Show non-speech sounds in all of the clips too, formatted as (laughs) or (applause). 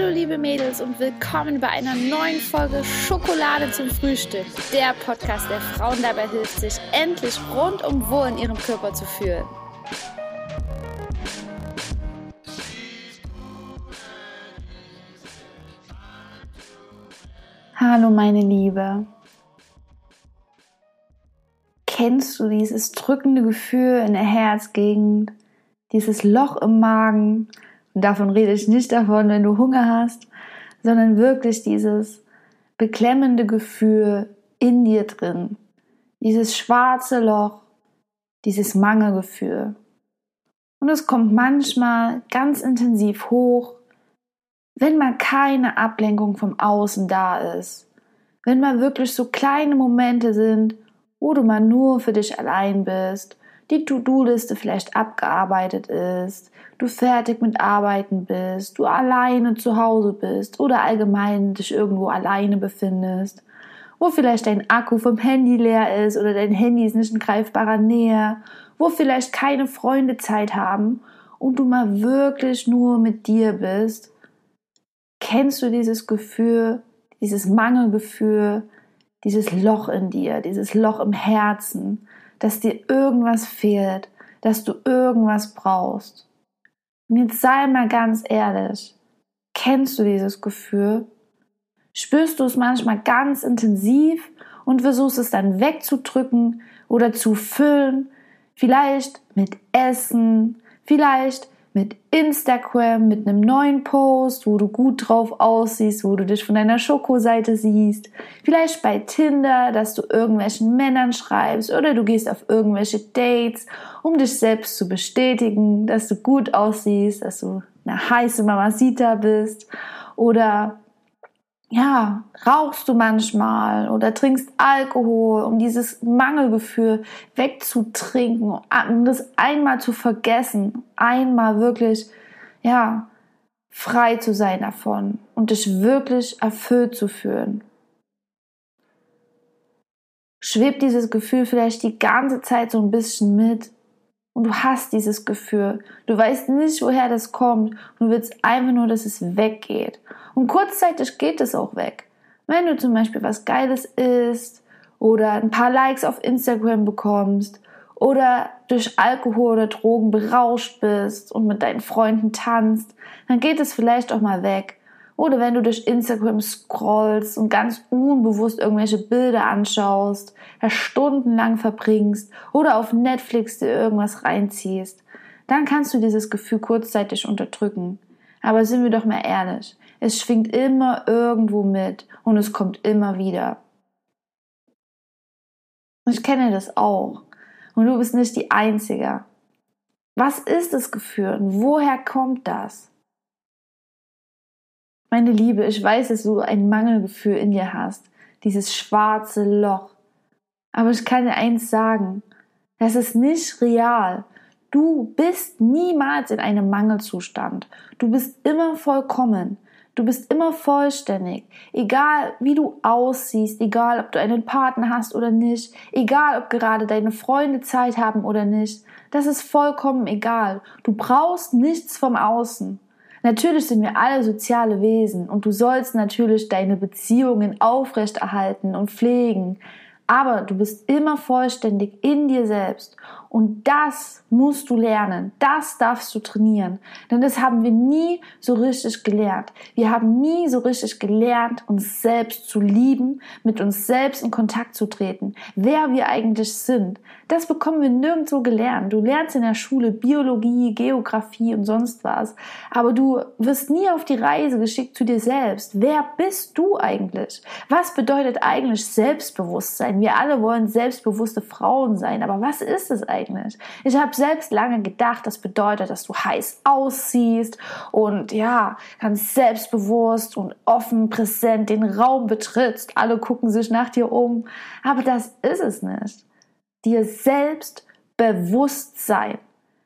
Hallo liebe Mädels und willkommen bei einer neuen Folge Schokolade zum Frühstück. Der Podcast, der Frauen dabei hilft, sich endlich rundum wohl in ihrem Körper zu fühlen. Hallo meine Liebe. Kennst du dieses drückende Gefühl in der Herzgegend, dieses Loch im Magen, und davon rede ich nicht davon, wenn du Hunger hast, sondern wirklich dieses beklemmende Gefühl in dir drin. Dieses schwarze Loch, dieses Mangelgefühl. Und es kommt manchmal ganz intensiv hoch, wenn mal keine Ablenkung vom Außen da ist. Wenn mal wirklich so kleine Momente sind, wo du mal nur für dich allein bist, die To-Do-Liste vielleicht abgearbeitet ist, du fertig mit Arbeiten bist, du alleine zu Hause bist oder allgemein dich irgendwo alleine befindest, wo vielleicht dein Akku vom Handy leer ist oder dein Handy ist nicht in greifbarer Nähe, wo vielleicht keine Freunde Zeit haben und du mal wirklich nur mit dir bist, kennst du dieses Gefühl, dieses Mangelgefühl, dieses Loch in dir, dieses Loch im Herzen, dass dir irgendwas fehlt, dass du irgendwas brauchst. Und jetzt sei mal ganz ehrlich, kennst du dieses Gefühl? Spürst du es manchmal ganz intensiv und versuchst es dann wegzudrücken oder zu füllen, vielleicht mit Essen, vielleicht mit Instagram, mit einem neuen Post, wo du gut drauf aussiehst, wo du dich von deiner Schokoseite siehst. Vielleicht bei Tinder, dass du irgendwelchen Männern schreibst oder du gehst auf irgendwelche Dates, um dich selbst zu bestätigen, dass du gut aussiehst, dass du eine heiße Mamacita bist oder ja, rauchst du manchmal oder trinkst Alkohol, um dieses Mangelgefühl wegzutrinken, um das einmal zu vergessen, einmal wirklich, ja, frei zu sein davon und dich wirklich erfüllt zu fühlen. Schwebt dieses Gefühl vielleicht die ganze Zeit so ein bisschen mit und du hast dieses Gefühl. Du weißt nicht, woher das kommt und du willst einfach nur, dass es weggeht. Und kurzzeitig geht es auch weg. Wenn du zum Beispiel was Geiles isst oder ein paar Likes auf Instagram bekommst oder durch Alkohol oder Drogen berauscht bist und mit deinen Freunden tanzt, dann geht es vielleicht auch mal weg. Oder wenn du durch Instagram scrollst und ganz unbewusst irgendwelche Bilder anschaust, da stundenlang verbringst oder auf Netflix dir irgendwas reinziehst, dann kannst du dieses Gefühl kurzzeitig unterdrücken. Aber sind wir doch mal ehrlich, es schwingt immer irgendwo mit und es kommt immer wieder. Ich kenne das auch. Und du bist nicht die Einzige. Was ist das Gefühl und woher kommt das? Meine Liebe, ich weiß, dass du ein Mangelgefühl in dir hast, dieses schwarze Loch. Aber ich kann dir eins sagen, das ist nicht real. Du bist niemals in einem Mangelzustand. Du bist immer vollkommen. Du bist immer vollständig. Egal wie du aussiehst, egal ob du einen Partner hast oder nicht, egal ob gerade deine Freunde Zeit haben oder nicht, das ist vollkommen egal. Du brauchst nichts vom Außen. Natürlich sind wir alle soziale Wesen und du sollst natürlich deine Beziehungen aufrechterhalten und pflegen. Aber du bist immer vollständig in dir selbst und das musst du lernen, das darfst du trainieren, denn das haben wir nie so richtig gelernt. Wir haben nie so richtig gelernt, uns selbst zu lieben, mit uns selbst in Kontakt zu treten, wer wir eigentlich sind. Das bekommen wir nirgendwo gelernt. Du lernst in der Schule Biologie, Geografie und sonst was, aber du wirst nie auf die Reise geschickt zu dir selbst. Wer bist du eigentlich? Was bedeutet eigentlich Selbstbewusstsein? Wir alle wollen selbstbewusste Frauen sein, aber was ist es eigentlich? Eigentlich? Ich habe selbst lange gedacht, das bedeutet, dass du heiß aussiehst und ja, ganz selbstbewusst und offen präsent den Raum betrittst. Alle gucken sich nach dir um. Aber das ist es nicht. Dir selbst bewusst sein.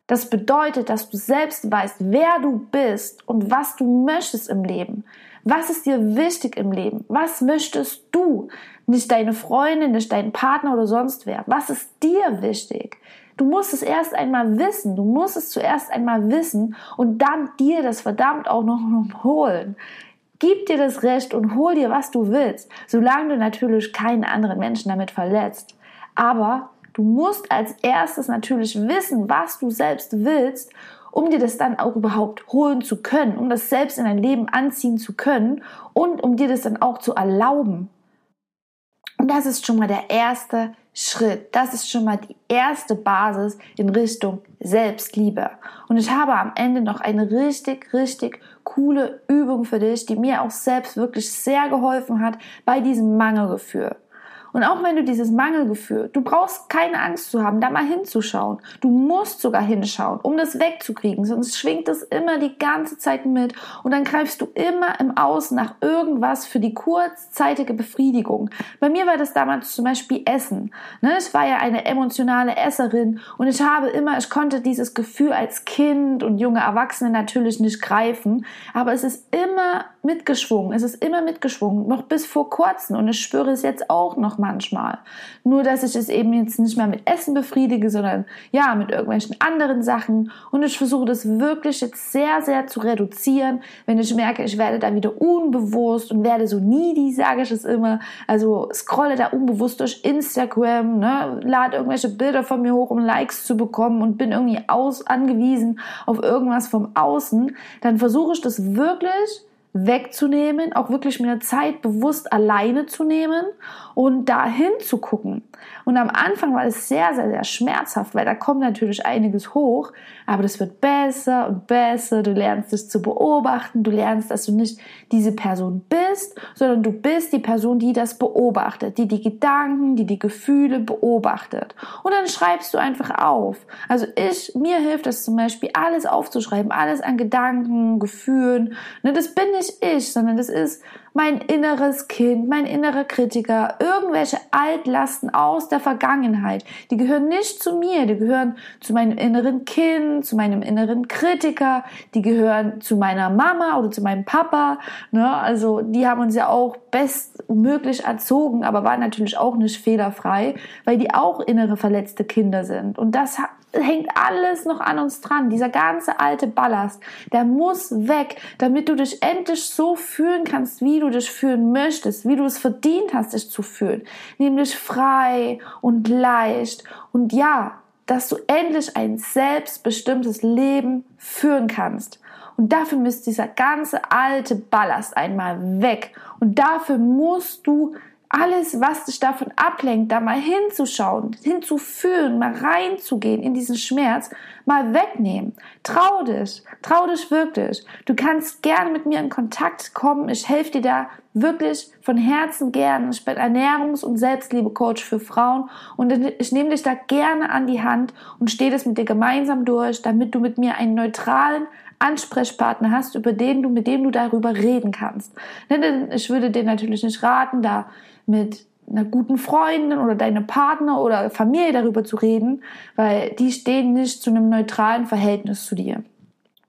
Das bedeutet, dass du selbst weißt, wer du bist und was du möchtest im Leben. Was ist dir wichtig im Leben? Was möchtest du? Nicht deine Freundin, nicht dein Partner oder sonst wer. Was ist dir wichtig? Du musst es erst einmal wissen. Du musst es zuerst einmal wissen und dann dir das verdammt auch noch holen. Gib dir das Recht und hol dir, was du willst, solange du natürlich keinen anderen Menschen damit verletzt. Aber du musst als erstes natürlich wissen, was du selbst willst, um dir das dann auch überhaupt holen zu können, um das selbst in dein Leben anziehen zu können und um dir das dann auch zu erlauben. Und das ist schon mal der erste Schritt. Das ist schon mal die erste Basis in Richtung Selbstliebe. Und ich habe am Ende noch eine richtig, richtig coole Übung für dich, die mir auch selbst wirklich sehr geholfen hat bei diesem Mangelgefühl. Und auch wenn du dieses Mangelgefühl, du brauchst keine Angst zu haben, da mal hinzuschauen. Du musst sogar hinschauen, um das wegzukriegen, sonst schwingt es immer die ganze Zeit mit und dann greifst du immer im Außen nach irgendwas für die kurzzeitige Befriedigung. Bei mir war das damals zum Beispiel Essen. Ne? Ich war ja eine emotionale Esserin und ich habe immer, ich konnte dieses Gefühl als Kind und junge Erwachsene natürlich nicht greifen, aber es ist immer mitgeschwungen, es ist immer mitgeschwungen, noch bis vor kurzem und ich spüre es jetzt auch noch manchmal. Nur, dass ich es eben jetzt nicht mehr mit Essen befriedige, sondern ja, mit irgendwelchen anderen Sachen. Und ich versuche das wirklich jetzt sehr, sehr zu reduzieren, wenn ich merke, ich werde da wieder unbewusst und werde so needy, sage ich es immer. Also scrolle da unbewusst durch Instagram, ne, lade irgendwelche Bilder von mir hoch, um Likes zu bekommen und bin irgendwie aus, angewiesen auf irgendwas vom Außen. Dann versuche ich das wirklich wegzunehmen, auch wirklich mir Zeit bewusst alleine zu nehmen und dahin zu gucken. Und am Anfang war es sehr, sehr, sehr schmerzhaft, weil da kommt natürlich einiges hoch, aber das wird besser und besser. Du lernst es zu beobachten, du lernst, dass du nicht diese Person bist, sondern du bist die Person, die das beobachtet, die die Gedanken, die die Gefühle beobachtet. Und dann schreibst du einfach auf. Also ich, mir hilft es zum Beispiel, alles aufzuschreiben, alles an Gedanken, Gefühlen. Ne, das bin nicht ich, sondern das ist mein inneres Kind, mein innerer Kritiker, irgendwelche Altlasten aus der Vergangenheit. Die gehören nicht zu mir, die gehören zu meinem inneren Kind, zu meinem inneren Kritiker, die gehören zu meiner Mama oder zu meinem Papa. Ne? Also die haben uns ja auch bestmöglich erzogen, aber waren natürlich auch nicht fehlerfrei, weil die auch innere verletzte Kinder sind. Und das hängt alles noch an uns dran. Dieser ganze alte Ballast, der muss weg, damit du dich endlich so fühlen kannst, wie du dich fühlen möchtest, wie du es verdient hast, dich zu fühlen. Nämlich frei und leicht und ja, dass du endlich ein selbstbestimmtes Leben führen kannst. Und dafür muss dieser ganze alte Ballast einmal weg. Und dafür musst du alles, was dich davon ablenkt, da mal hinzuschauen, hinzufühlen, mal reinzugehen in diesen Schmerz, mal wegnehmen. Trau dich, trau dich wirklich. Du kannst gerne mit mir in Kontakt kommen. Ich helfe dir da wirklich von Herzen gern. Ich bin Ernährungs- und Selbstliebe-Coach für Frauen und ich nehme dich da gerne an die Hand und stehe das mit dir gemeinsam durch, damit du mit mir einen neutralen Ansprechpartner hast, über den du, mit dem du darüber reden kannst. Denn ich würde dir natürlich nicht raten, da mit einer guten Freundin oder deinem Partner oder Familie darüber zu reden, weil die stehen nicht zu einem neutralen Verhältnis zu dir.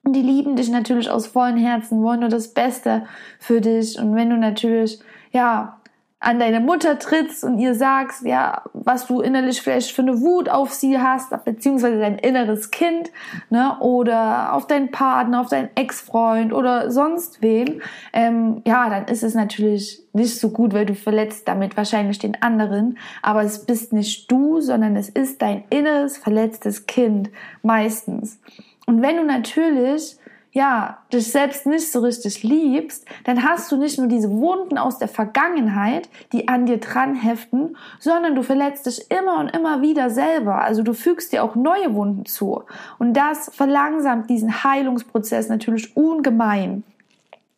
Und die lieben dich natürlich aus vollen Herzen, wollen nur das Beste für dich. Und wenn du natürlich, ja, an deine Mutter trittst und ihr sagst, ja, was du innerlich vielleicht für eine Wut auf sie hast, beziehungsweise dein inneres Kind, ne, oder auf deinen Partner, auf deinen Ex-Freund oder sonst wen, ähm, ja, dann ist es natürlich nicht so gut, weil du verletzt damit wahrscheinlich den anderen, aber es bist nicht du, sondern es ist dein inneres verletztes Kind meistens. Und wenn du natürlich ja, dich selbst nicht so richtig liebst, dann hast du nicht nur diese Wunden aus der Vergangenheit, die an dir dran heften, sondern du verletzt dich immer und immer wieder selber. Also du fügst dir auch neue Wunden zu. Und das verlangsamt diesen Heilungsprozess natürlich ungemein.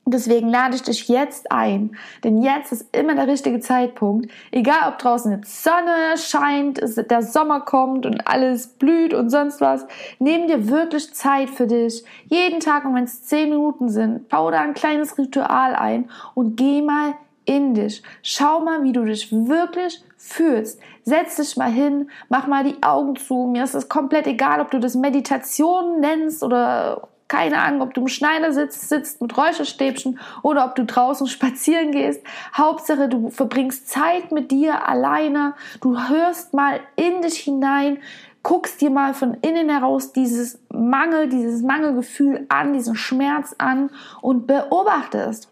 Deswegen lade ich dich jetzt ein, denn jetzt ist immer der richtige Zeitpunkt. Egal, ob draußen jetzt Sonne scheint, der Sommer kommt und alles blüht und sonst was. Nimm dir wirklich Zeit für dich. Jeden Tag, und wenn es zehn Minuten sind, bau da ein kleines Ritual ein und geh mal in dich. Schau mal, wie du dich wirklich fühlst. Setz dich mal hin, mach mal die Augen zu. Mir ist es komplett egal, ob du das Meditation nennst oder keine Ahnung, ob du im Schneider sitzt, sitzt mit Räucherstäbchen oder ob du draußen (laughs) spazieren gehst. Hauptsache, du verbringst Zeit mit dir alleine. Du hörst mal in dich hinein, guckst dir mal von innen heraus dieses Mangel, dieses Mangelgefühl an, diesen Schmerz an und beobachtest.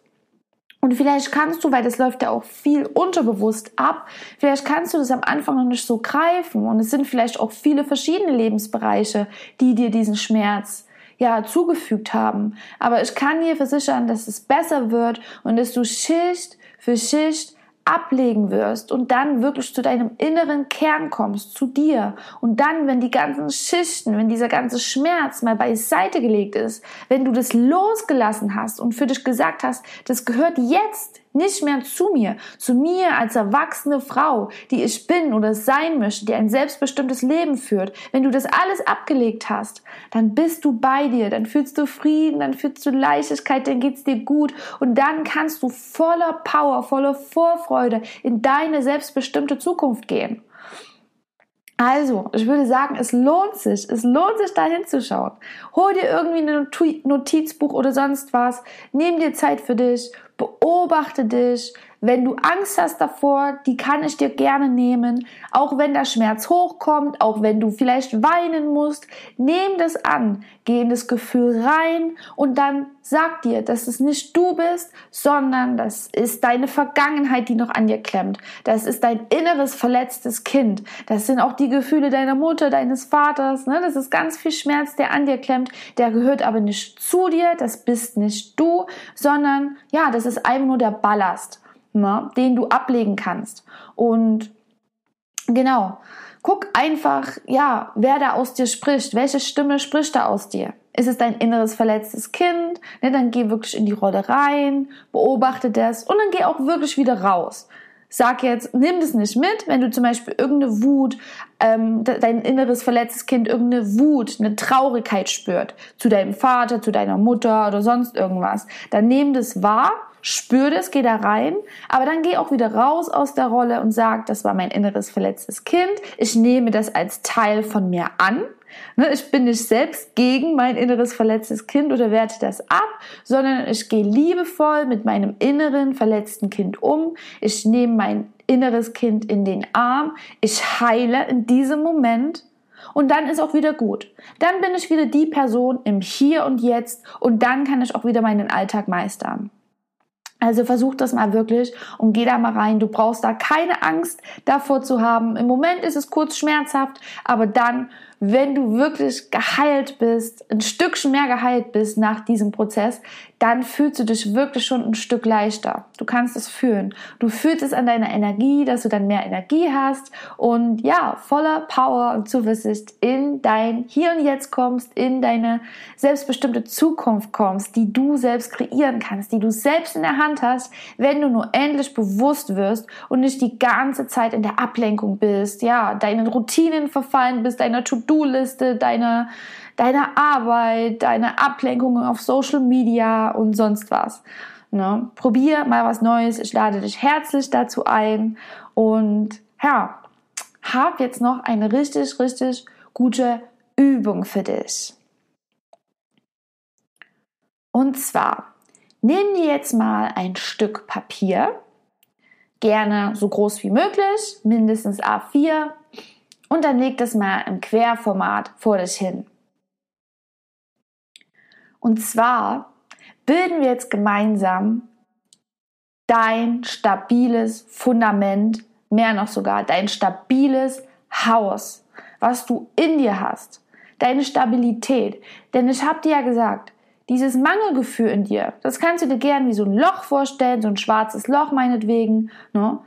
Und vielleicht kannst du, weil das läuft ja auch viel unterbewusst ab, vielleicht kannst du das am Anfang noch nicht so greifen. Und es sind vielleicht auch viele verschiedene Lebensbereiche, die dir diesen Schmerz ja zugefügt haben. Aber ich kann dir versichern, dass es besser wird und dass du Schicht für Schicht ablegen wirst und dann wirklich zu deinem inneren Kern kommst, zu dir. Und dann, wenn die ganzen Schichten, wenn dieser ganze Schmerz mal beiseite gelegt ist, wenn du das losgelassen hast und für dich gesagt hast, das gehört jetzt nicht mehr zu mir, zu mir als erwachsene Frau, die ich bin oder sein möchte, die ein selbstbestimmtes Leben führt. Wenn du das alles abgelegt hast, dann bist du bei dir, dann fühlst du Frieden, dann fühlst du Leichtigkeit, dann geht's dir gut und dann kannst du voller Power, voller Vorfreude in deine selbstbestimmte Zukunft gehen. Also, ich würde sagen, es lohnt sich, es lohnt sich da hinzuschauen. Hol dir irgendwie ein Notizbuch oder sonst was, nimm dir Zeit für dich, beobachte dich, wenn du Angst hast davor, die kann ich dir gerne nehmen. Auch wenn der Schmerz hochkommt, auch wenn du vielleicht weinen musst, nimm das an. Geh in das Gefühl rein und dann sag dir, dass es nicht du bist, sondern das ist deine Vergangenheit, die noch an dir klemmt. Das ist dein inneres verletztes Kind. Das sind auch die Gefühle deiner Mutter, deines Vaters. Ne? Das ist ganz viel Schmerz, der an dir klemmt. Der gehört aber nicht zu dir. Das bist nicht du, sondern ja, das ist einfach nur der Ballast ne, den du ablegen kannst. Und genau, guck einfach, ja, wer da aus dir spricht, welche Stimme spricht da aus dir. Ist es dein inneres verletztes Kind? Ne, dann geh wirklich in die Rolle rein, beobachte das und dann geh auch wirklich wieder raus. Sag jetzt, nimm das nicht mit, wenn du zum Beispiel irgendeine Wut, ähm, dein inneres verletztes Kind irgendeine Wut, eine Traurigkeit spürt zu deinem Vater, zu deiner Mutter oder sonst irgendwas. Dann nimm das wahr spür das, geh da rein, aber dann geh auch wieder raus aus der Rolle und sag, das war mein inneres verletztes Kind. Ich nehme das als Teil von mir an. Ne, ich bin nicht selbst gegen mein inneres verletztes Kind oder werte das ab, sondern ich gehe liebevoll mit meinem inneren verletzten Kind um. Ich nehme mein inneres Kind in den Arm. Ich heile in diesem Moment und dann ist auch wieder gut. Dann bin ich wieder die Person im Hier und Jetzt und dann kann ich auch wieder meinen Alltag meistern. Also versuch das mal wirklich und geh da mal rein. Du brauchst da keine Angst davor zu haben. Im Moment ist es kurz schmerzhaft, aber dann wenn du wirklich geheilt bist, ein Stückchen mehr geheilt bist nach diesem Prozess, dann fühlst du dich wirklich schon ein Stück leichter. Du kannst es fühlen. Du fühlst es an deiner Energie, dass du dann mehr Energie hast und ja, voller Power und Zuversicht in dein Hier und Jetzt kommst, in deine selbstbestimmte Zukunft kommst, die du selbst kreieren kannst, die du selbst in der Hand hast, wenn du nur endlich bewusst wirst und nicht die ganze Zeit in der Ablenkung bist, ja, deinen Routinen verfallen bist, deiner To-Do To-Do-Liste, deine, deine Arbeit, deine Ablenkungen auf Social Media und sonst was. Ne? Probier mal was Neues. Ich lade dich herzlich dazu ein und ja, hab jetzt noch eine richtig, richtig gute Übung für dich. Und zwar, nimm dir jetzt mal ein Stück Papier, gerne so groß wie möglich, mindestens A4 und dann leg das mal im Querformat vor dich hin. Und zwar bilden wir jetzt gemeinsam dein stabiles Fundament, mehr noch sogar dein stabiles Haus, was du in dir hast, deine Stabilität. Denn ich habe dir ja gesagt, dieses Mangelgefühl in dir, das kannst du dir gern wie so ein Loch vorstellen, so ein schwarzes Loch meinetwegen. Ne?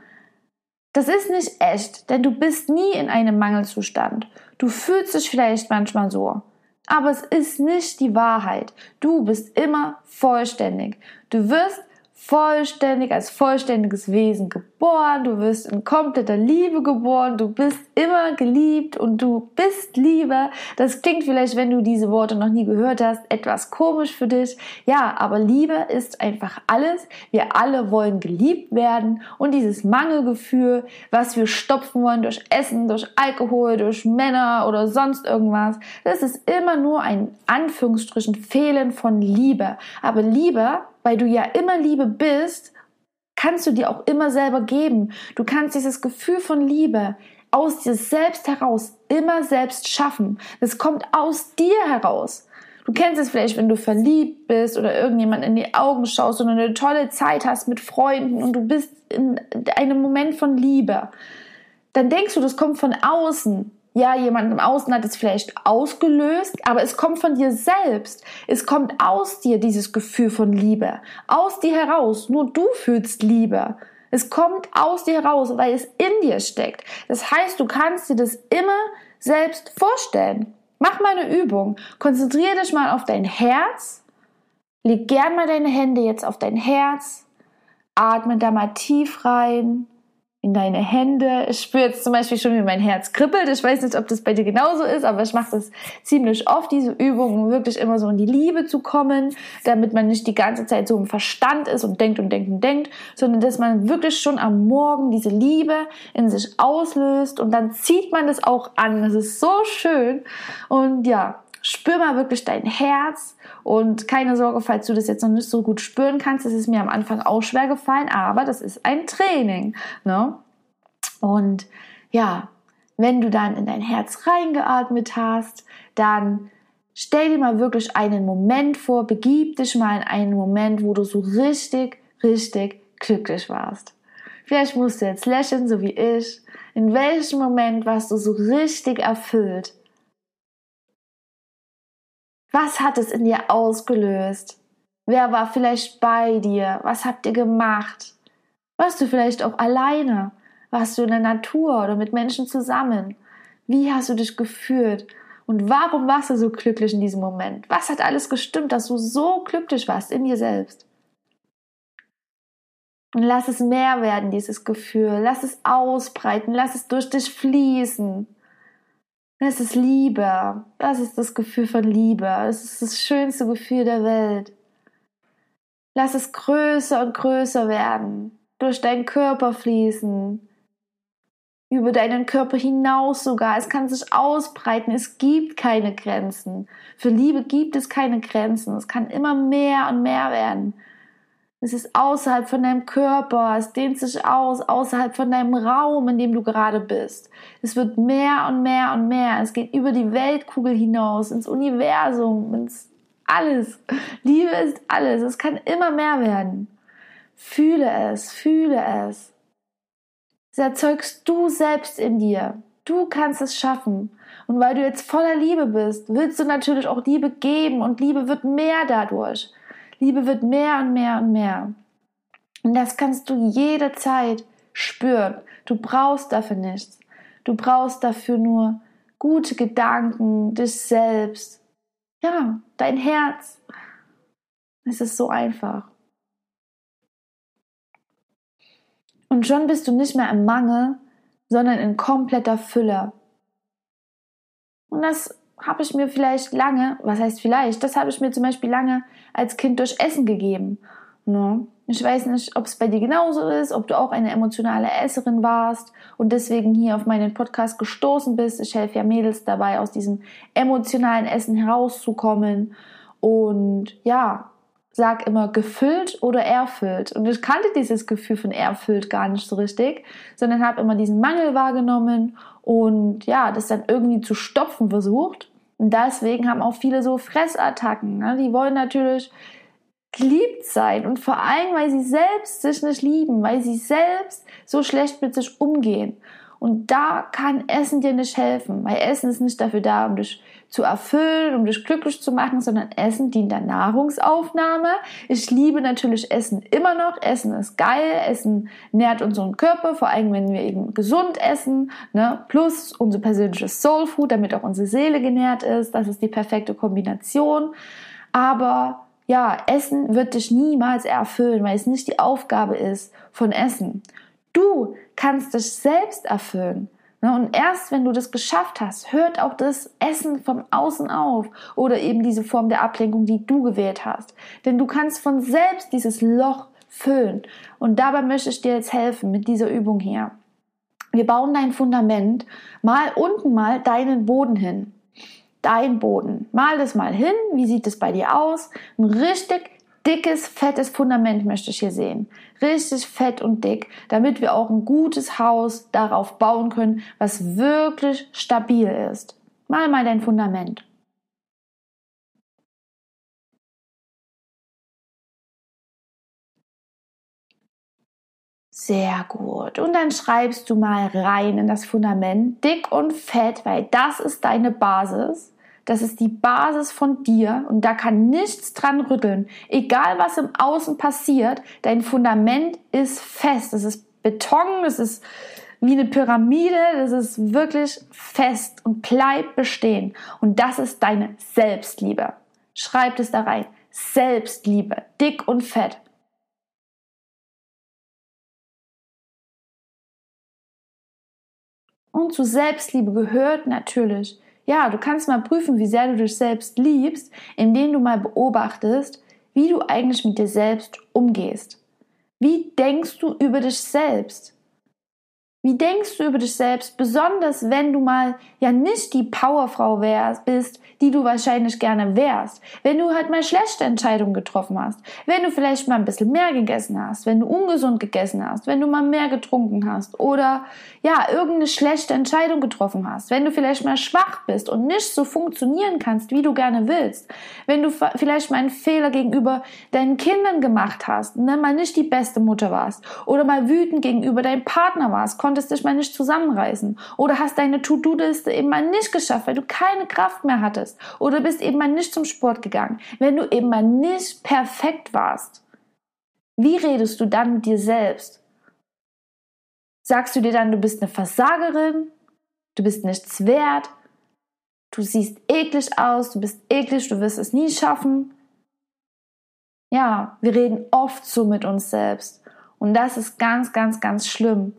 Das ist nicht echt, denn du bist nie in einem Mangelzustand. Du fühlst dich vielleicht manchmal so. Aber es ist nicht die Wahrheit. Du bist immer vollständig. Du wirst vollständig, als vollständiges Wesen geboren, du wirst in kompletter Liebe geboren, du bist immer geliebt und du bist Liebe. Das klingt vielleicht, wenn du diese Worte noch nie gehört hast, etwas komisch für dich. Ja, aber Liebe ist einfach alles. Wir alle wollen geliebt werden und dieses Mangelgefühl, was wir stopfen wollen durch Essen, durch Alkohol, durch Männer oder sonst irgendwas, das ist immer nur ein Anführungsstrichen Fehlen von Liebe. Aber Liebe weil du ja immer Liebe bist, kannst du dir auch immer selber geben. Du kannst dieses Gefühl von Liebe aus dir selbst heraus immer selbst schaffen. Das kommt aus dir heraus. Du kennst es vielleicht, wenn du verliebt bist oder irgendjemand in die Augen schaust und eine tolle Zeit hast mit Freunden und du bist in einem Moment von Liebe. Dann denkst du, das kommt von außen ja, jemand im Außen hat es vielleicht ausgelöst, aber es kommt von dir selbst. Es kommt aus dir dieses Gefühl von Liebe. Aus dir heraus. Nur du fühlst Liebe. Es kommt aus dir heraus, weil es in dir steckt. Das heißt, du kannst dir das immer selbst vorstellen. Mach mal eine Übung. Konzentriere dich mal auf dein Herz. Leg gern mal deine Hände jetzt auf dein Herz. Atme da mal tief rein in deine Hände. Ich spüre jetzt zum Beispiel schon, wie mein Herz kribbelt. Ich weiß nicht, ob das bei dir genauso ist, aber ich mache das ziemlich oft, diese Übung, um wirklich immer so in die Liebe zu kommen, damit man nicht die ganze Zeit so im Verstand ist und denkt und denkt und denkt, sondern dass man wirklich schon am Morgen diese Liebe in sich auslöst und dann zieht man das auch an. Das ist so schön. Und ja, spür mal wirklich dein Herz und keine Sorge, falls du das jetzt noch nicht so gut spüren kannst, das ist mir am Anfang auch schwer gefallen, aber das ist ein Training. Ne? Und ja, wenn du dann in dein Herz reingeatmet hast, dann stell dir mal wirklich einen Moment vor, begib dich mal in einen Moment, wo du so richtig, richtig glücklich warst. Vielleicht musst du jetzt lächeln, so wie ich. In welchem Moment warst du so richtig erfüllt? Was hat es in dir ausgelöst? Wer war vielleicht bei dir? Was habt ihr gemacht? Warst du vielleicht auch alleine? Warst du in der Natur oder mit Menschen zusammen? Wie hast du dich gefühlt? Und warum warst du so glücklich in diesem Moment? Was hat alles gestimmt, dass du so glücklich warst in dir selbst? Und lass es mehr werden, dieses Gefühl. Lass es ausbreiten. Lass es durch dich fließen. Das ist Liebe. Das ist das Gefühl von Liebe. Das ist das schönste Gefühl der Welt. Lass es größer und größer werden, durch deinen Körper fließen, über deinen Körper hinaus sogar. Es kann sich ausbreiten. Es gibt keine Grenzen. Für Liebe gibt es keine Grenzen. Es kann immer mehr und mehr werden. Es ist außerhalb von deinem Körper, es dehnt sich aus, außerhalb von deinem Raum, in dem du gerade bist. Es wird mehr und mehr und mehr. Es geht über die Weltkugel hinaus, ins Universum, ins alles. Liebe ist alles. Es kann immer mehr werden. Fühle es, fühle es. Das erzeugst du selbst in dir. Du kannst es schaffen. Und weil du jetzt voller Liebe bist, willst du natürlich auch Liebe geben und Liebe wird mehr dadurch. Liebe wird mehr und mehr und mehr. Und das kannst du jederzeit spüren. Du brauchst dafür nichts. Du brauchst dafür nur gute Gedanken, dich selbst. Ja, dein Herz. Es ist so einfach. Und schon bist du nicht mehr im Mangel, sondern in kompletter Fülle. Und das habe ich mir vielleicht lange, was heißt vielleicht, das habe ich mir zum Beispiel lange als Kind durch Essen gegeben. Ne? Ich weiß nicht, ob es bei dir genauso ist, ob du auch eine emotionale Esserin warst und deswegen hier auf meinen Podcast gestoßen bist. Ich helfe ja Mädels dabei, aus diesem emotionalen Essen herauszukommen. Und ja, sag immer gefüllt oder erfüllt. Und ich kannte dieses Gefühl von erfüllt gar nicht so richtig, sondern habe immer diesen Mangel wahrgenommen und ja, das dann irgendwie zu stopfen versucht. Und deswegen haben auch viele so Fressattacken. Ne? Die wollen natürlich geliebt sein und vor allem, weil sie selbst sich nicht lieben, weil sie selbst so schlecht mit sich umgehen. Und da kann Essen dir nicht helfen, weil Essen ist nicht dafür da, um dich zu erfüllen, um dich glücklich zu machen, sondern Essen dient der Nahrungsaufnahme. Ich liebe natürlich Essen immer noch. Essen ist geil. Essen nährt unseren Körper, vor allem wenn wir eben gesund essen, ne? plus unser persönliches Soulfood, damit auch unsere Seele genährt ist. Das ist die perfekte Kombination. Aber ja, Essen wird dich niemals erfüllen, weil es nicht die Aufgabe ist von Essen. Du kannst dich selbst erfüllen. Ne, und erst wenn du das geschafft hast, hört auch das Essen von außen auf oder eben diese Form der Ablenkung, die du gewählt hast. Denn du kannst von selbst dieses Loch füllen. Und dabei möchte ich dir jetzt helfen mit dieser Übung hier. Wir bauen dein Fundament mal unten mal deinen Boden hin. Dein Boden. Mal das mal hin. Wie sieht es bei dir aus? Ein richtig dickes, fettes Fundament möchte ich hier sehen. Richtig fett und dick, damit wir auch ein gutes Haus darauf bauen können, was wirklich stabil ist. Mal mal dein Fundament. Sehr gut. Und dann schreibst du mal rein in das Fundament, dick und fett, weil das ist deine Basis. Das ist die Basis von dir und da kann nichts dran rütteln. Egal was im Außen passiert, dein Fundament ist fest. Es ist Beton, es ist wie eine Pyramide, das ist wirklich fest und bleibt bestehen. Und das ist deine Selbstliebe. Schreib es da rein. Selbstliebe, dick und fett. Und zu Selbstliebe gehört natürlich, ja, du kannst mal prüfen, wie sehr du dich selbst liebst, indem du mal beobachtest, wie du eigentlich mit dir selbst umgehst. Wie denkst du über dich selbst? Wie denkst du über dich selbst, besonders wenn du mal ja nicht die Powerfrau wärst, bist, die du wahrscheinlich gerne wärst? Wenn du halt mal schlechte Entscheidungen getroffen hast, wenn du vielleicht mal ein bisschen mehr gegessen hast, wenn du ungesund gegessen hast, wenn du mal mehr getrunken hast oder ja, irgendeine schlechte Entscheidung getroffen hast, wenn du vielleicht mal schwach bist und nicht so funktionieren kannst, wie du gerne willst, wenn du vielleicht mal einen Fehler gegenüber deinen Kindern gemacht hast, ne, mal nicht die beste Mutter warst oder mal wütend gegenüber deinem Partner warst, konntest dich mal nicht zusammenreißen oder hast deine To-Do-Liste eben mal nicht geschafft, weil du keine Kraft mehr hattest oder bist eben mal nicht zum Sport gegangen, wenn du eben mal nicht perfekt warst. Wie redest du dann mit dir selbst? Sagst du dir dann, du bist eine Versagerin, du bist nichts wert, du siehst eklig aus, du bist eklig, du wirst es nie schaffen? Ja, wir reden oft so mit uns selbst. Und das ist ganz, ganz, ganz schlimm.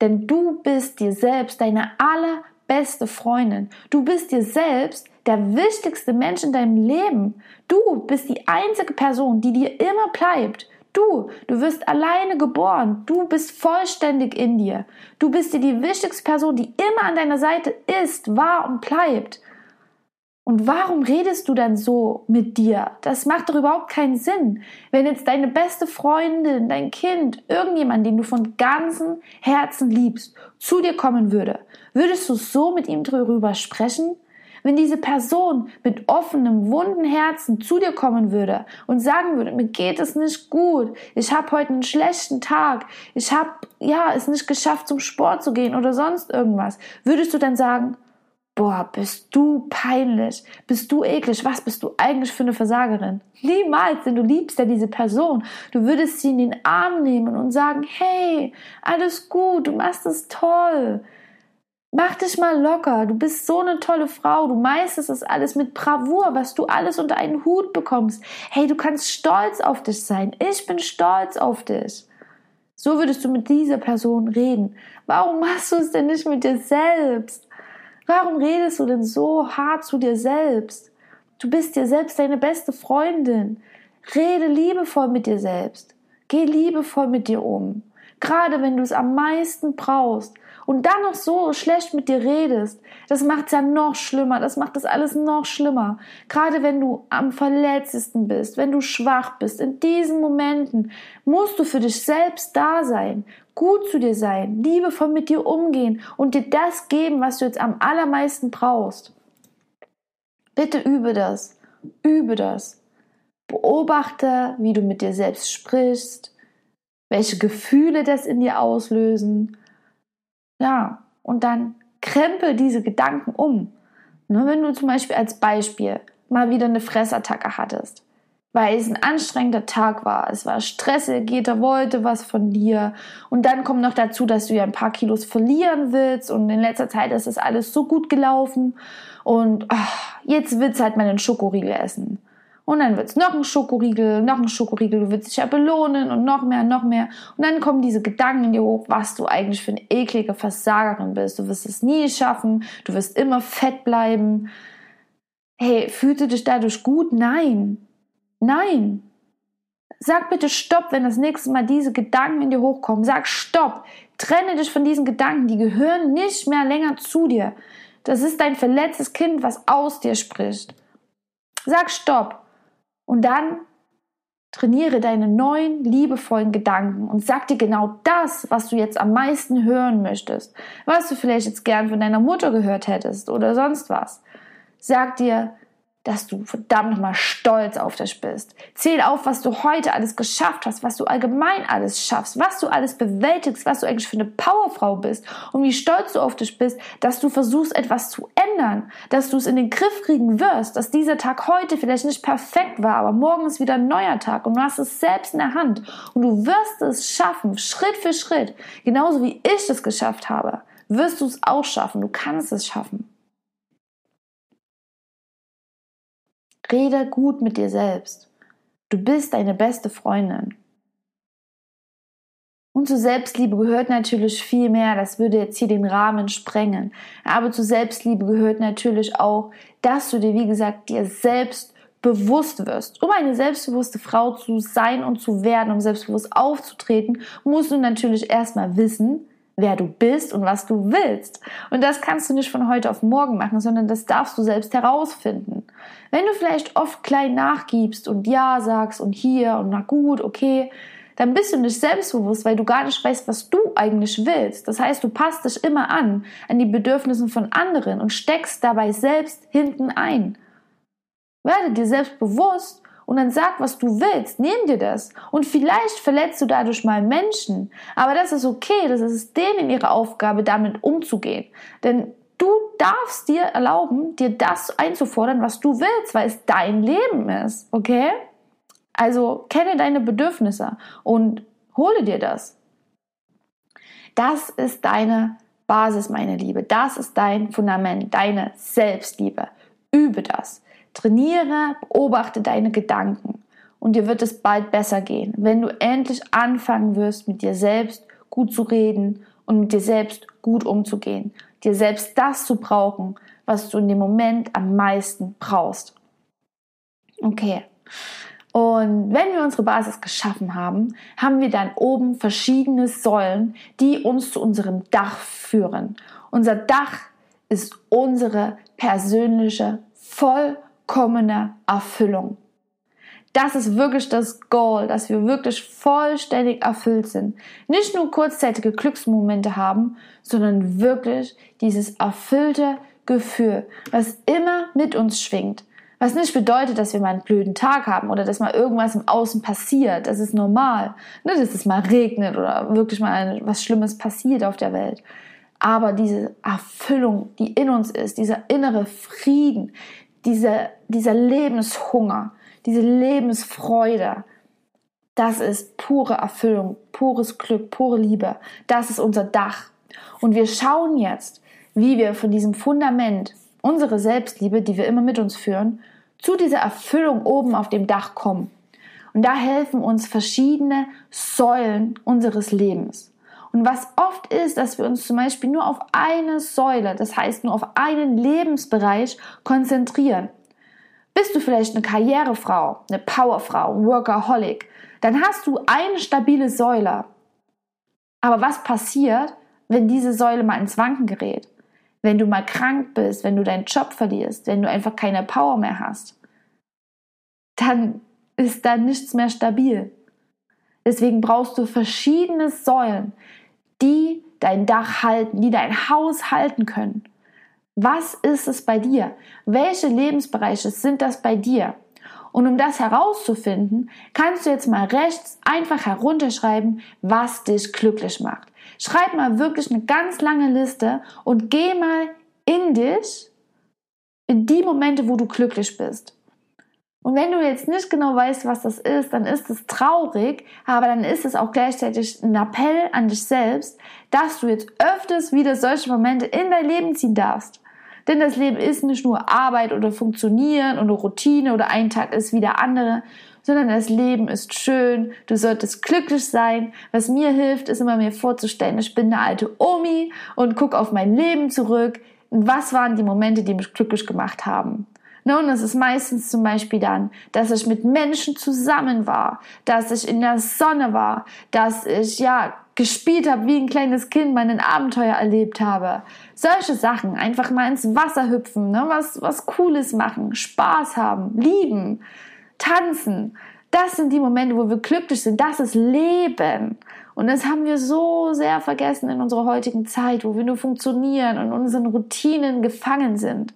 Denn du bist dir selbst deine allerbeste Freundin. Du bist dir selbst der wichtigste Mensch in deinem Leben. Du bist die einzige Person, die dir immer bleibt. Du, du wirst alleine geboren. Du bist vollständig in dir. Du bist dir die wichtigste Person, die immer an deiner Seite ist, war und bleibt. Und warum redest du dann so mit dir? Das macht doch überhaupt keinen Sinn. Wenn jetzt deine beste Freundin, dein Kind, irgendjemand, den du von ganzem Herzen liebst, zu dir kommen würde, würdest du so mit ihm darüber sprechen? Wenn diese Person mit offenem, wunden Herzen zu dir kommen würde und sagen würde, mir geht es nicht gut, ich habe heute einen schlechten Tag, ich habe ja es nicht geschafft zum Sport zu gehen oder sonst irgendwas, würdest du dann sagen, boah, bist du peinlich, bist du eklig, was bist du eigentlich für eine Versagerin? Niemals, denn du liebst ja diese Person. Du würdest sie in den Arm nehmen und sagen, hey, alles gut, du machst es toll. Mach dich mal locker, du bist so eine tolle Frau, du meisterst es alles mit Bravour, was du alles unter einen Hut bekommst. Hey, du kannst stolz auf dich sein. Ich bin stolz auf dich. So würdest du mit dieser Person reden. Warum machst du es denn nicht mit dir selbst? Warum redest du denn so hart zu dir selbst? Du bist dir selbst deine beste Freundin. Rede liebevoll mit dir selbst. Geh liebevoll mit dir um. Gerade wenn du es am meisten brauchst und dann noch so schlecht mit dir redest, das macht es ja noch schlimmer. Das macht das alles noch schlimmer. Gerade wenn du am verletztesten bist, wenn du schwach bist, in diesen Momenten musst du für dich selbst da sein gut zu dir sein, liebevoll mit dir umgehen und dir das geben, was du jetzt am allermeisten brauchst. Bitte übe das, übe das. Beobachte, wie du mit dir selbst sprichst, welche Gefühle das in dir auslösen. Ja, und dann krempel diese Gedanken um. Nur wenn du zum Beispiel als Beispiel mal wieder eine Fressattacke hattest, weil es ein anstrengender Tag war. Es war stressig, jeder wollte was von dir. Und dann kommt noch dazu, dass du ja ein paar Kilos verlieren willst. Und in letzter Zeit ist das alles so gut gelaufen. Und ach, jetzt willst du halt mal einen Schokoriegel essen. Und dann wird es noch ein Schokoriegel, noch ein Schokoriegel, du willst dich ja belohnen und noch mehr, noch mehr. Und dann kommen diese Gedanken in dir hoch, was du eigentlich für eine eklige Versagerin bist. Du wirst es nie schaffen, du wirst immer fett bleiben. Hey, fühlst du dich dadurch gut? Nein. Nein. Sag bitte Stopp, wenn das nächste Mal diese Gedanken in dir hochkommen. Sag Stopp. Trenne dich von diesen Gedanken. Die gehören nicht mehr länger zu dir. Das ist dein verletztes Kind, was aus dir spricht. Sag Stopp. Und dann trainiere deine neuen, liebevollen Gedanken und sag dir genau das, was du jetzt am meisten hören möchtest. Was du vielleicht jetzt gern von deiner Mutter gehört hättest oder sonst was. Sag dir, dass du verdammt nochmal stolz auf dich bist. Zähl auf, was du heute alles geschafft hast, was du allgemein alles schaffst, was du alles bewältigst, was du eigentlich für eine Powerfrau bist und wie stolz du auf dich bist, dass du versuchst, etwas zu ändern, dass du es in den Griff kriegen wirst, dass dieser Tag heute vielleicht nicht perfekt war, aber morgen ist wieder ein neuer Tag und du hast es selbst in der Hand und du wirst es schaffen, Schritt für Schritt, genauso wie ich es geschafft habe, wirst du es auch schaffen, du kannst es schaffen. Rede gut mit dir selbst. Du bist deine beste Freundin. Und zur Selbstliebe gehört natürlich viel mehr, das würde jetzt hier den Rahmen sprengen. Aber zur Selbstliebe gehört natürlich auch, dass du dir, wie gesagt, dir selbst bewusst wirst. Um eine selbstbewusste Frau zu sein und zu werden, um selbstbewusst aufzutreten, musst du natürlich erstmal wissen, wer du bist und was du willst. Und das kannst du nicht von heute auf morgen machen, sondern das darfst du selbst herausfinden. Wenn du vielleicht oft klein nachgibst und ja sagst und hier und na gut, okay, dann bist du nicht selbstbewusst, weil du gar nicht weißt, was du eigentlich willst. Das heißt, du passt dich immer an, an die Bedürfnisse von anderen und steckst dabei selbst hinten ein. Werde dir selbst bewusst und dann sag, was du willst. Nimm dir das. Und vielleicht verletzt du dadurch mal Menschen. Aber das ist okay. Das ist denen ihre Aufgabe, damit umzugehen. Denn du darfst dir erlauben, dir das einzufordern, was du willst, weil es dein Leben ist. Okay? Also kenne deine Bedürfnisse und hole dir das. Das ist deine Basis, meine Liebe. Das ist dein Fundament, deine Selbstliebe. Übe das. Trainiere, beobachte deine Gedanken und dir wird es bald besser gehen, wenn du endlich anfangen wirst, mit dir selbst gut zu reden und mit dir selbst gut umzugehen, dir selbst das zu brauchen, was du in dem Moment am meisten brauchst. Okay. Und wenn wir unsere Basis geschaffen haben, haben wir dann oben verschiedene Säulen, die uns zu unserem Dach führen. Unser Dach ist unsere persönliche, voll vollkommene Erfüllung. Das ist wirklich das Goal, dass wir wirklich vollständig erfüllt sind. Nicht nur kurzzeitige Glücksmomente haben, sondern wirklich dieses erfüllte Gefühl, was immer mit uns schwingt. Was nicht bedeutet, dass wir mal einen blöden Tag haben oder dass mal irgendwas im Außen passiert. Das ist normal. Ne, dass es mal regnet oder wirklich mal was Schlimmes passiert auf der Welt. Aber diese Erfüllung, die in uns ist, dieser innere Frieden, diese, dieser Lebenshunger, diese Lebensfreude, das ist pure Erfüllung, pures Glück, pure Liebe. Das ist unser Dach. Und wir schauen jetzt, wie wir von diesem Fundament, unsere Selbstliebe, die wir immer mit uns führen, zu dieser Erfüllung oben auf dem Dach kommen. Und da helfen uns verschiedene Säulen unseres Lebens. Und was oft ist, dass wir uns zum Beispiel nur auf eine Säule, das heißt nur auf einen Lebensbereich konzentrieren. Bist du vielleicht eine Karrierefrau, eine Powerfrau, Workaholic, dann hast du eine stabile Säule. Aber was passiert, wenn diese Säule mal ins Wanken gerät? Wenn du mal krank bist, wenn du deinen Job verlierst, wenn du einfach keine Power mehr hast, dann ist da nichts mehr stabil. Deswegen brauchst du verschiedene Säulen, die dein Dach halten, die dein Haus halten können. Was ist es bei dir? Welche Lebensbereiche sind das bei dir? Und um das herauszufinden, kannst du jetzt mal rechts einfach herunterschreiben, was dich glücklich macht. Schreib mal wirklich eine ganz lange Liste und geh mal in dich, in die Momente, wo du glücklich bist. Und wenn du jetzt nicht genau weißt, was das ist, dann ist es traurig, aber dann ist es auch gleichzeitig ein Appell an dich selbst, dass du jetzt öfters wieder solche Momente in dein Leben ziehen darfst. Denn das Leben ist nicht nur Arbeit oder Funktionieren oder Routine oder ein Tag ist wie der andere, sondern das Leben ist schön, du solltest glücklich sein. Was mir hilft, ist immer mir vorzustellen, ich bin eine alte Omi und gucke auf mein Leben zurück. Was waren die Momente, die mich glücklich gemacht haben? Nun, es ist meistens zum Beispiel dann, dass ich mit Menschen zusammen war, dass ich in der Sonne war, dass ich ja gespielt habe wie ein kleines Kind, meinen Abenteuer erlebt habe. Solche Sachen, einfach mal ins Wasser hüpfen, ne? was, was Cooles machen, Spaß haben, lieben, tanzen. Das sind die Momente, wo wir glücklich sind. Das ist Leben. Und das haben wir so sehr vergessen in unserer heutigen Zeit, wo wir nur funktionieren und unseren Routinen gefangen sind.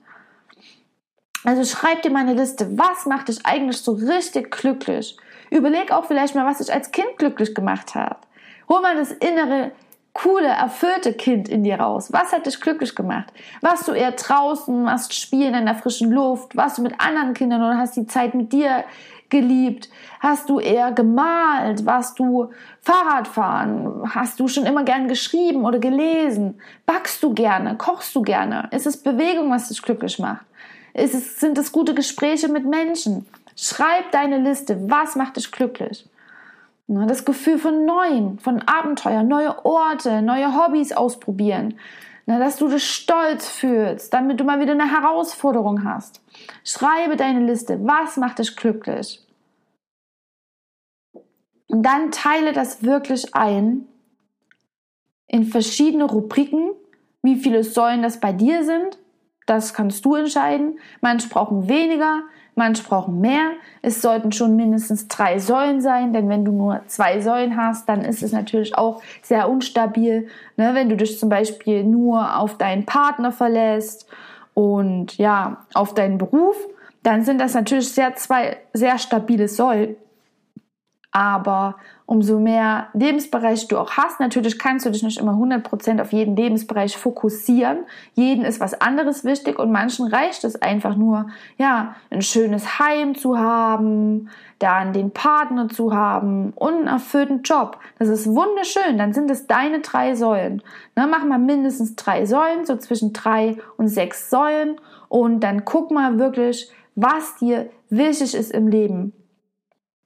Also schreib dir mal eine Liste, was macht dich eigentlich so richtig glücklich? Überleg auch vielleicht mal, was dich als Kind glücklich gemacht hat. Hol mal das innere, coole, erfüllte Kind in dir raus. Was hat dich glücklich gemacht? Warst du eher draußen, warst spielen in der frischen Luft? Warst du mit anderen Kindern oder hast die Zeit mit dir geliebt? Hast du eher gemalt? Warst du Fahrradfahren? Hast du schon immer gern geschrieben oder gelesen? Backst du gerne? Kochst du gerne? Ist es Bewegung, was dich glücklich macht? Es, sind es gute Gespräche mit Menschen? Schreib deine Liste. Was macht dich glücklich? Das Gefühl von Neuen, von Abenteuer, neue Orte, neue Hobbys ausprobieren. Dass du dich stolz fühlst, damit du mal wieder eine Herausforderung hast. Schreibe deine Liste. Was macht dich glücklich? Und dann teile das wirklich ein in verschiedene Rubriken, wie viele Säulen das bei dir sind. Das kannst du entscheiden. Manche brauchen weniger, manche brauchen mehr. Es sollten schon mindestens drei Säulen sein, denn wenn du nur zwei Säulen hast, dann ist es natürlich auch sehr unstabil. Ne? Wenn du dich zum Beispiel nur auf deinen Partner verlässt und ja, auf deinen Beruf, dann sind das natürlich sehr zwei sehr stabile Säulen. Aber umso mehr Lebensbereiche du auch hast, natürlich kannst du dich nicht immer 100% auf jeden Lebensbereich fokussieren. Jeden ist was anderes wichtig und manchen reicht es einfach nur, ja, ein schönes Heim zu haben, dann den Partner zu haben und einen erfüllten Job. Das ist wunderschön. Dann sind es deine drei Säulen. Ne, mach mal mindestens drei Säulen, so zwischen drei und sechs Säulen und dann guck mal wirklich, was dir wichtig ist im Leben.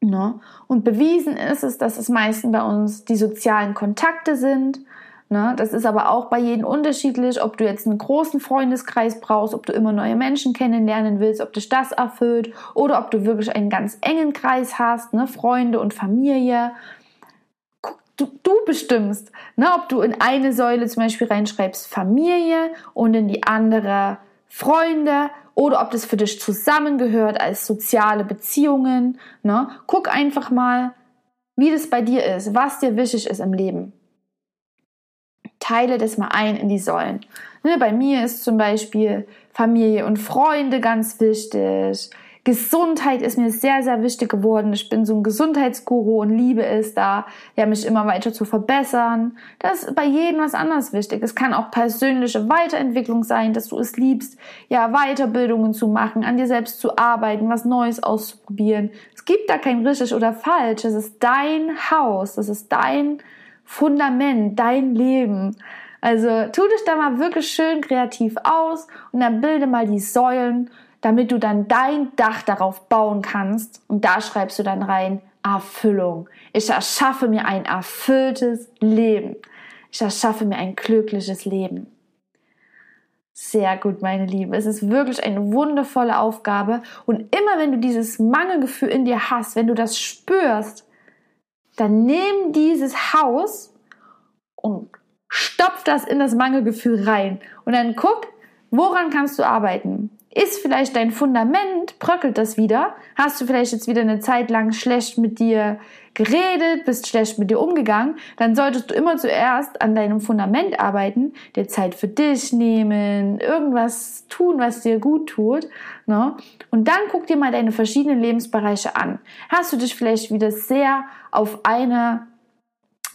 Ne? Und bewiesen ist es, dass es meistens bei uns die sozialen Kontakte sind. Ne? Das ist aber auch bei jedem unterschiedlich, ob du jetzt einen großen Freundeskreis brauchst, ob du immer neue Menschen kennenlernen willst, ob dich das erfüllt oder ob du wirklich einen ganz engen Kreis hast, ne? Freunde und Familie. Du, du bestimmst, ne? ob du in eine Säule zum Beispiel reinschreibst Familie und in die andere Freunde oder ob das für dich zusammengehört als soziale Beziehungen. Ne? Guck einfach mal, wie das bei dir ist, was dir wichtig ist im Leben. Teile das mal ein in die Säulen. Ne, bei mir ist zum Beispiel Familie und Freunde ganz wichtig. Gesundheit ist mir sehr, sehr wichtig geworden. Ich bin so ein Gesundheitsguru und liebe es da, ja, mich immer weiter zu verbessern. Das ist bei jedem was anderes wichtig. Es kann auch persönliche Weiterentwicklung sein, dass du es liebst, ja, Weiterbildungen zu machen, an dir selbst zu arbeiten, was Neues auszuprobieren. Es gibt da kein richtig oder falsch. Es ist dein Haus. Das ist dein Fundament, dein Leben. Also tu dich da mal wirklich schön kreativ aus und dann bilde mal die Säulen damit du dann dein Dach darauf bauen kannst. Und da schreibst du dann rein Erfüllung. Ich erschaffe mir ein erfülltes Leben. Ich erschaffe mir ein glückliches Leben. Sehr gut, meine Liebe. Es ist wirklich eine wundervolle Aufgabe. Und immer wenn du dieses Mangelgefühl in dir hast, wenn du das spürst, dann nimm dieses Haus und stopf das in das Mangelgefühl rein. Und dann guck, woran kannst du arbeiten? Ist vielleicht dein Fundament, bröckelt das wieder? Hast du vielleicht jetzt wieder eine Zeit lang schlecht mit dir geredet, bist schlecht mit dir umgegangen? Dann solltest du immer zuerst an deinem Fundament arbeiten, dir Zeit für dich nehmen, irgendwas tun, was dir gut tut. Ne? Und dann guck dir mal deine verschiedenen Lebensbereiche an. Hast du dich vielleicht wieder sehr auf eine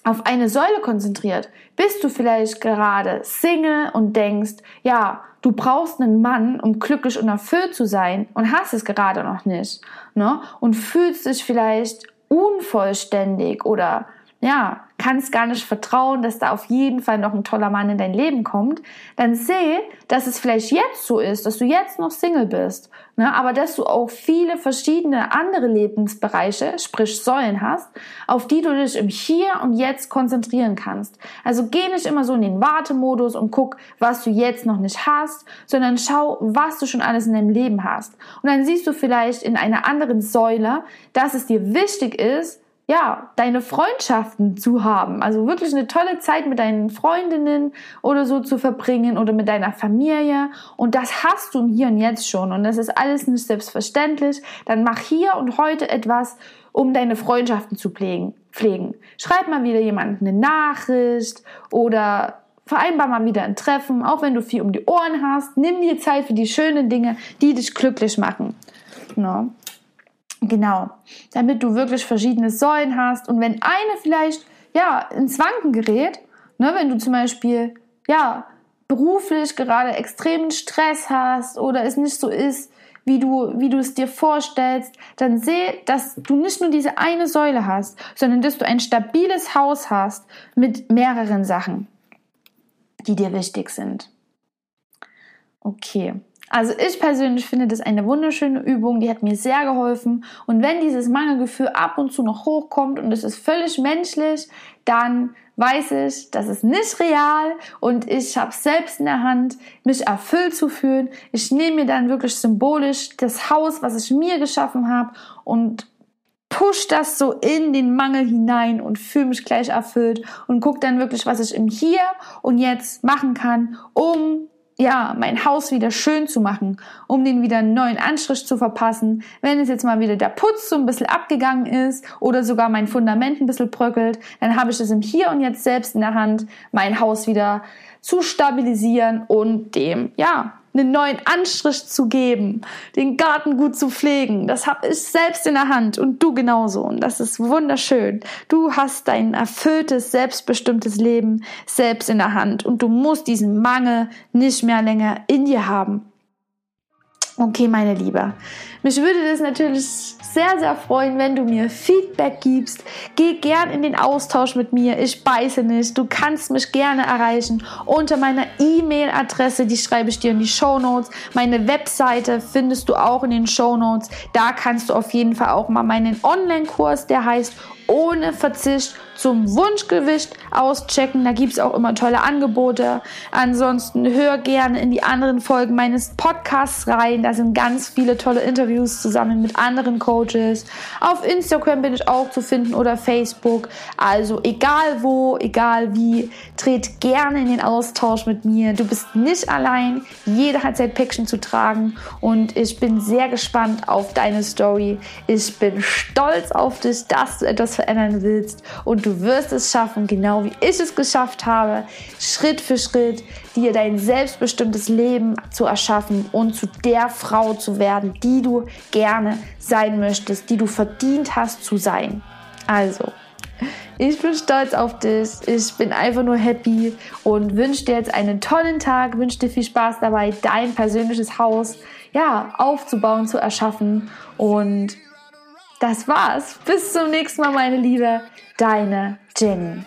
auf eine Säule konzentriert? Bist du vielleicht gerade Single und denkst, ja, du brauchst einen Mann, um glücklich und erfüllt zu sein und hast es gerade noch nicht, ne? Und fühlst dich vielleicht unvollständig oder ja, kannst gar nicht vertrauen, dass da auf jeden Fall noch ein toller Mann in dein Leben kommt, dann seh, dass es vielleicht jetzt so ist, dass du jetzt noch Single bist, ne? aber dass du auch viele verschiedene andere Lebensbereiche, sprich Säulen hast, auf die du dich im Hier und Jetzt konzentrieren kannst. Also geh nicht immer so in den Wartemodus und guck, was du jetzt noch nicht hast, sondern schau, was du schon alles in deinem Leben hast. Und dann siehst du vielleicht in einer anderen Säule, dass es dir wichtig ist, ja, deine Freundschaften zu haben. Also wirklich eine tolle Zeit mit deinen Freundinnen oder so zu verbringen oder mit deiner Familie. Und das hast du hier und jetzt schon. Und das ist alles nicht selbstverständlich. Dann mach hier und heute etwas, um deine Freundschaften zu pflegen. Schreib mal wieder jemanden eine Nachricht oder vereinbar mal wieder ein Treffen, auch wenn du viel um die Ohren hast. Nimm dir Zeit für die schönen Dinge, die dich glücklich machen. No. Genau, damit du wirklich verschiedene Säulen hast und wenn eine vielleicht ja ins Wanken gerät, ne, wenn du zum Beispiel ja beruflich gerade extremen Stress hast oder es nicht so ist, wie du, wie du es dir vorstellst, dann seh, dass du nicht nur diese eine Säule hast, sondern dass du ein stabiles Haus hast mit mehreren Sachen, die dir wichtig sind. Okay. Also ich persönlich finde das eine wunderschöne Übung, die hat mir sehr geholfen. Und wenn dieses Mangelgefühl ab und zu noch hochkommt und es ist völlig menschlich, dann weiß ich, das ist nicht real und ich habe selbst in der Hand, mich erfüllt zu fühlen. Ich nehme mir dann wirklich symbolisch das Haus, was ich mir geschaffen habe und push das so in den Mangel hinein und fühle mich gleich erfüllt und gucke dann wirklich, was ich im Hier und Jetzt machen kann, um ja, mein Haus wieder schön zu machen, um den wieder einen neuen Anstrich zu verpassen. Wenn es jetzt mal wieder der Putz so ein bisschen abgegangen ist oder sogar mein Fundament ein bisschen bröckelt, dann habe ich es im Hier und Jetzt selbst in der Hand, mein Haus wieder zu stabilisieren und dem, ja, einen neuen Anstrich zu geben, den Garten gut zu pflegen. Das habe ich selbst in der Hand und du genauso. Und das ist wunderschön. Du hast dein erfülltes, selbstbestimmtes Leben selbst in der Hand und du musst diesen Mangel nicht mehr länger in dir haben. Okay, meine Liebe. Mich würde das natürlich sehr, sehr freuen, wenn du mir Feedback gibst. Geh gern in den Austausch mit mir. Ich beiße nicht. Du kannst mich gerne erreichen unter meiner E-Mail-Adresse. Die schreibe ich dir in die Show Notes. Meine Webseite findest du auch in den Show Notes. Da kannst du auf jeden Fall auch mal meinen Online-Kurs, der heißt ohne Verzicht zum Wunschgewicht auschecken. Da gibt es auch immer tolle Angebote. Ansonsten hör gerne in die anderen Folgen meines Podcasts rein. Da sind ganz viele tolle Interviews zusammen mit anderen Coaches. Auf Instagram bin ich auch zu finden oder Facebook. Also egal wo, egal wie, tret gerne in den Austausch mit mir. Du bist nicht allein. Jeder hat sein Päckchen zu tragen und ich bin sehr gespannt auf deine Story. Ich bin stolz auf dich, dass du etwas verändern willst und Du wirst es schaffen, genau wie ich es geschafft habe, Schritt für Schritt dir dein selbstbestimmtes Leben zu erschaffen und zu der Frau zu werden, die du gerne sein möchtest, die du verdient hast zu sein. Also, ich bin stolz auf dich. Ich bin einfach nur happy und wünsche dir jetzt einen tollen Tag, wünsche dir viel Spaß dabei, dein persönliches Haus ja, aufzubauen, zu erschaffen. Und das war's. Bis zum nächsten Mal, meine Liebe deine Jenny.